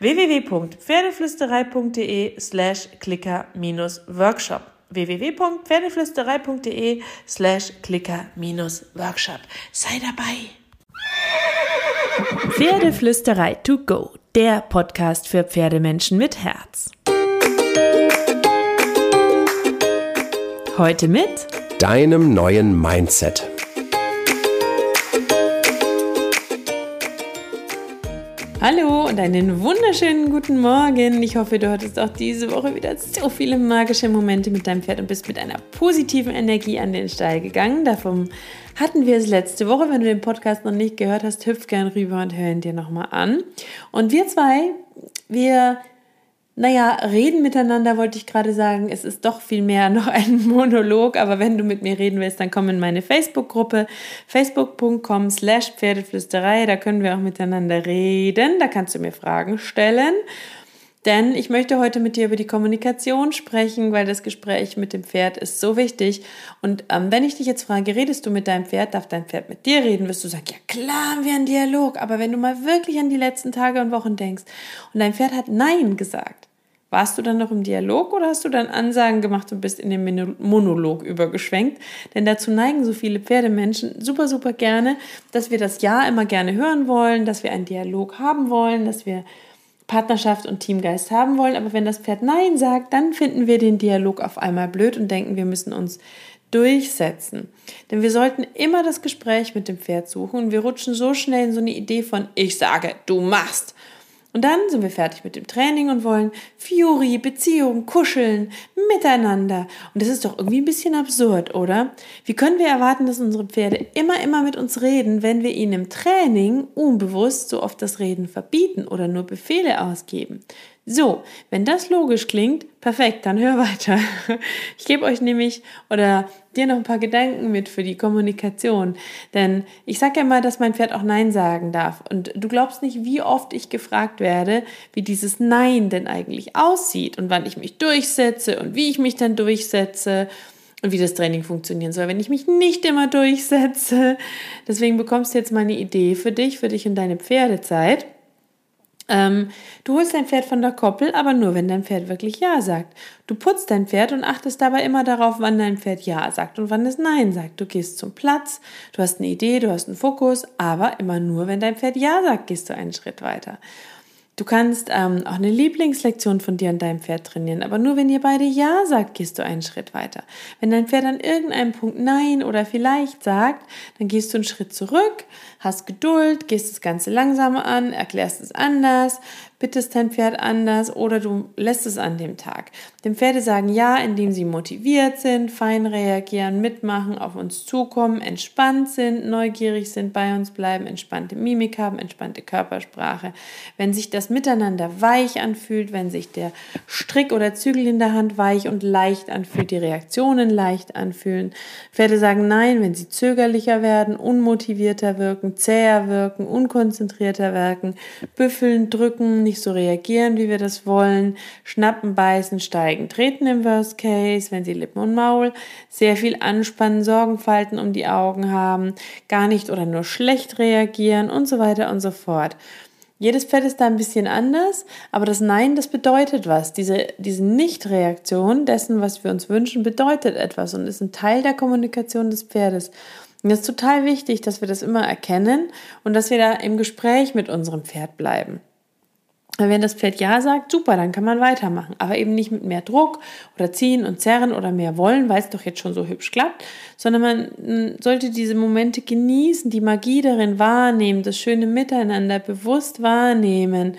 www.pferdeflüsterei.de slash clicker-workshop www.pferdeflüsterei.de slash clicker-workshop Sei dabei! Pferdeflüsterei to go, der Podcast für Pferdemenschen mit Herz. Heute mit deinem neuen Mindset. Hallo und einen wunderschönen guten Morgen. Ich hoffe, du hattest auch diese Woche wieder so viele magische Momente mit deinem Pferd und bist mit einer positiven Energie an den Stall gegangen. Davon hatten wir es letzte Woche. Wenn du den Podcast noch nicht gehört hast, hüpf gern rüber und hör ihn dir nochmal an. Und wir zwei, wir naja, reden miteinander wollte ich gerade sagen. Es ist doch viel mehr noch ein Monolog, aber wenn du mit mir reden willst, dann komm in meine Facebook-Gruppe facebook.com slash Pferdeflüsterei. Da können wir auch miteinander reden. Da kannst du mir Fragen stellen. Denn ich möchte heute mit dir über die Kommunikation sprechen, weil das Gespräch mit dem Pferd ist so wichtig. Und ähm, wenn ich dich jetzt frage, redest du mit deinem Pferd, darf dein Pferd mit dir reden, wirst du sagen, ja klar haben wir einen Dialog. Aber wenn du mal wirklich an die letzten Tage und Wochen denkst und dein Pferd hat Nein gesagt, warst du dann noch im Dialog oder hast du dann Ansagen gemacht und bist in den Monolog übergeschwenkt? Denn dazu neigen so viele Pferdemenschen super, super gerne, dass wir das Ja immer gerne hören wollen, dass wir einen Dialog haben wollen, dass wir Partnerschaft und Teamgeist haben wollen. Aber wenn das Pferd Nein sagt, dann finden wir den Dialog auf einmal blöd und denken, wir müssen uns durchsetzen. Denn wir sollten immer das Gespräch mit dem Pferd suchen und wir rutschen so schnell in so eine Idee von ich sage, du machst. Und dann sind wir fertig mit dem Training und wollen Fury, Beziehung, Kuscheln, Miteinander. Und das ist doch irgendwie ein bisschen absurd, oder? Wie können wir erwarten, dass unsere Pferde immer, immer mit uns reden, wenn wir ihnen im Training unbewusst so oft das Reden verbieten oder nur Befehle ausgeben? So, wenn das logisch klingt, perfekt, dann hör weiter. Ich gebe euch nämlich oder dir noch ein paar Gedanken mit für die Kommunikation. Denn ich sage ja immer, dass mein Pferd auch Nein sagen darf. Und du glaubst nicht, wie oft ich gefragt werde, wie dieses Nein denn eigentlich aussieht und wann ich mich durchsetze und wie ich mich dann durchsetze und wie das Training funktionieren soll, wenn ich mich nicht immer durchsetze. Deswegen bekommst du jetzt mal eine Idee für dich, für dich und deine Pferdezeit. Ähm, du holst dein Pferd von der Koppel, aber nur, wenn dein Pferd wirklich Ja sagt. Du putzt dein Pferd und achtest dabei immer darauf, wann dein Pferd Ja sagt und wann es Nein sagt. Du gehst zum Platz, du hast eine Idee, du hast einen Fokus, aber immer nur, wenn dein Pferd Ja sagt, gehst du einen Schritt weiter. Du kannst ähm, auch eine Lieblingslektion von dir und deinem Pferd trainieren, aber nur wenn ihr beide Ja sagt, gehst du einen Schritt weiter. Wenn dein Pferd an irgendeinem Punkt Nein oder vielleicht sagt, dann gehst du einen Schritt zurück, hast Geduld, gehst das Ganze langsamer an, erklärst es anders, bittest dein Pferd anders oder du lässt es an dem Tag. Dem Pferde sagen ja, indem sie motiviert sind, fein reagieren, mitmachen, auf uns zukommen, entspannt sind, neugierig sind, bei uns bleiben, entspannte Mimik haben, entspannte Körpersprache. Wenn sich das miteinander weich anfühlt, wenn sich der Strick oder Zügel in der Hand weich und leicht anfühlt, die Reaktionen leicht anfühlen. Pferde sagen nein, wenn sie zögerlicher werden, unmotivierter wirken, zäher wirken, unkonzentrierter wirken, büffeln, drücken, nicht so reagieren, wie wir das wollen, schnappen, beißen, steigen, treten im Worst Case, wenn sie Lippen und Maul, sehr viel anspannen, Sorgenfalten um die Augen haben, gar nicht oder nur schlecht reagieren und so weiter und so fort. Jedes Pferd ist da ein bisschen anders, aber das Nein, das bedeutet was. Diese, diese Nicht-Reaktion dessen, was wir uns wünschen, bedeutet etwas und ist ein Teil der Kommunikation des Pferdes. Und es ist total wichtig, dass wir das immer erkennen und dass wir da im Gespräch mit unserem Pferd bleiben. Wenn das Pferd Ja sagt, super, dann kann man weitermachen. Aber eben nicht mit mehr Druck oder ziehen und zerren oder mehr wollen, weil es doch jetzt schon so hübsch klappt, sondern man sollte diese Momente genießen, die Magie darin wahrnehmen, das schöne Miteinander bewusst wahrnehmen,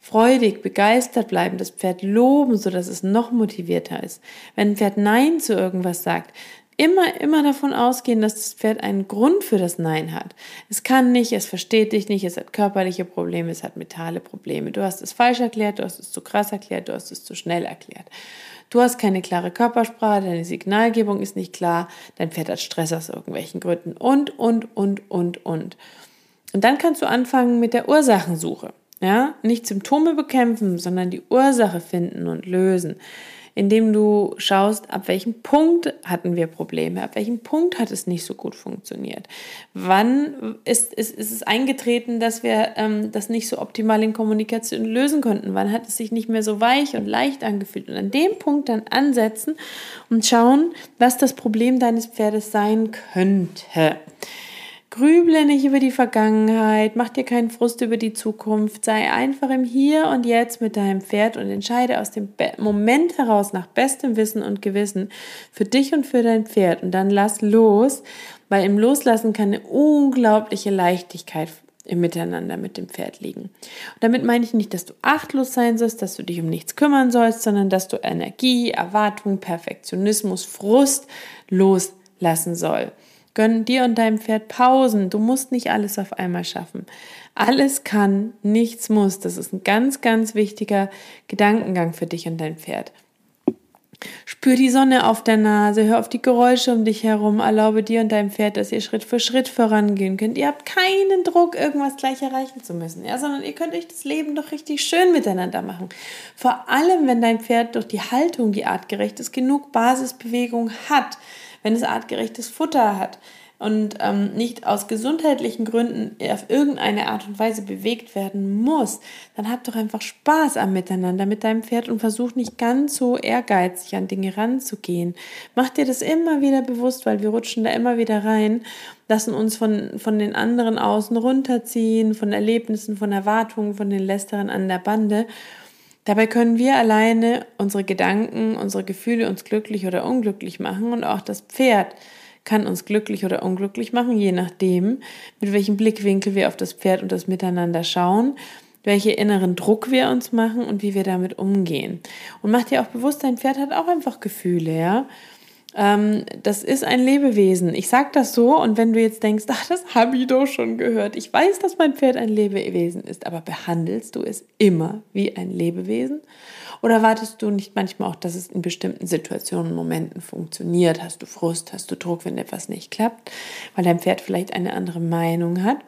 freudig, begeistert bleiben, das Pferd loben, sodass es noch motivierter ist. Wenn ein Pferd Nein zu irgendwas sagt, immer, immer davon ausgehen, dass das Pferd einen Grund für das Nein hat. Es kann nicht, es versteht dich nicht, es hat körperliche Probleme, es hat mentale Probleme. Du hast es falsch erklärt, du hast es zu krass erklärt, du hast es zu schnell erklärt. Du hast keine klare Körpersprache, deine Signalgebung ist nicht klar, dein Pferd hat Stress aus irgendwelchen Gründen und, und, und, und, und. Und dann kannst du anfangen mit der Ursachensuche. Ja, nicht Symptome bekämpfen, sondern die Ursache finden und lösen indem du schaust, ab welchem Punkt hatten wir Probleme, ab welchem Punkt hat es nicht so gut funktioniert. Wann ist, ist, ist es eingetreten, dass wir ähm, das nicht so optimal in Kommunikation lösen konnten? Wann hat es sich nicht mehr so weich und leicht angefühlt? Und an dem Punkt dann ansetzen und schauen, was das Problem deines Pferdes sein könnte. Grüble nicht über die Vergangenheit, mach dir keinen Frust über die Zukunft, sei einfach im Hier und Jetzt mit deinem Pferd und entscheide aus dem Moment heraus nach bestem Wissen und Gewissen für dich und für dein Pferd und dann lass los, weil im Loslassen kann eine unglaubliche Leichtigkeit im Miteinander mit dem Pferd liegen. Und damit meine ich nicht, dass du achtlos sein sollst, dass du dich um nichts kümmern sollst, sondern dass du Energie, Erwartung, Perfektionismus, Frust loslassen sollst. Gönn dir und deinem Pferd Pausen. Du musst nicht alles auf einmal schaffen. Alles kann, nichts muss. Das ist ein ganz, ganz wichtiger Gedankengang für dich und dein Pferd. Spür die Sonne auf der Nase, hör auf die Geräusche um dich herum, erlaube dir und deinem Pferd, dass ihr Schritt für Schritt vorangehen könnt. Ihr habt keinen Druck, irgendwas gleich erreichen zu müssen, ja, sondern ihr könnt euch das Leben doch richtig schön miteinander machen. Vor allem, wenn dein Pferd durch die Haltung, die artgerecht ist, genug Basisbewegung hat wenn es artgerechtes Futter hat und ähm, nicht aus gesundheitlichen Gründen auf irgendeine Art und Weise bewegt werden muss, dann hab doch einfach Spaß am Miteinander mit deinem Pferd und versuch nicht ganz so ehrgeizig an Dinge ranzugehen. Mach dir das immer wieder bewusst, weil wir rutschen da immer wieder rein, lassen uns von, von den anderen außen runterziehen, von Erlebnissen, von Erwartungen, von den Lästeren an der Bande. Dabei können wir alleine unsere Gedanken, unsere Gefühle uns glücklich oder unglücklich machen und auch das Pferd kann uns glücklich oder unglücklich machen, je nachdem, mit welchem Blickwinkel wir auf das Pferd und das Miteinander schauen, welche inneren Druck wir uns machen und wie wir damit umgehen. Und mach dir auch bewusst, dein Pferd hat auch einfach Gefühle, ja. Ähm, das ist ein Lebewesen. Ich sage das so und wenn du jetzt denkst, ach, das habe ich doch schon gehört. Ich weiß, dass mein Pferd ein Lebewesen ist, aber behandelst du es immer wie ein Lebewesen? Oder wartest du nicht manchmal auch, dass es in bestimmten Situationen, Momenten funktioniert? Hast du Frust, hast du Druck, wenn etwas nicht klappt, weil dein Pferd vielleicht eine andere Meinung hat?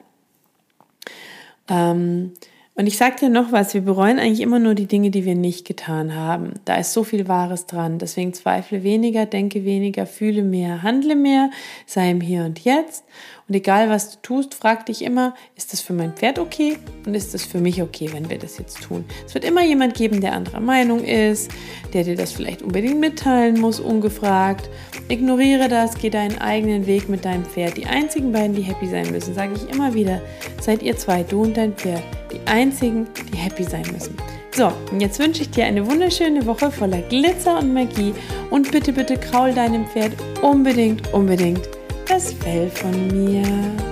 Ähm, und ich sage dir noch was, wir bereuen eigentlich immer nur die Dinge, die wir nicht getan haben. Da ist so viel Wahres dran. Deswegen zweifle weniger, denke weniger, fühle mehr, handle mehr, sei im Hier und Jetzt. Und egal was du tust, frag dich immer, ist das für mein Pferd okay und ist das für mich okay, wenn wir das jetzt tun? Es wird immer jemand geben, der anderer Meinung ist, der dir das vielleicht unbedingt mitteilen muss, ungefragt. Ignoriere das, geh deinen eigenen Weg mit deinem Pferd. Die einzigen beiden, die happy sein müssen, sage ich immer wieder, seid ihr zwei, du und dein Pferd, die einzigen, die happy sein müssen. So, und jetzt wünsche ich dir eine wunderschöne Woche voller Glitzer und Magie und bitte, bitte kraul deinem Pferd unbedingt, unbedingt das Fell von mir.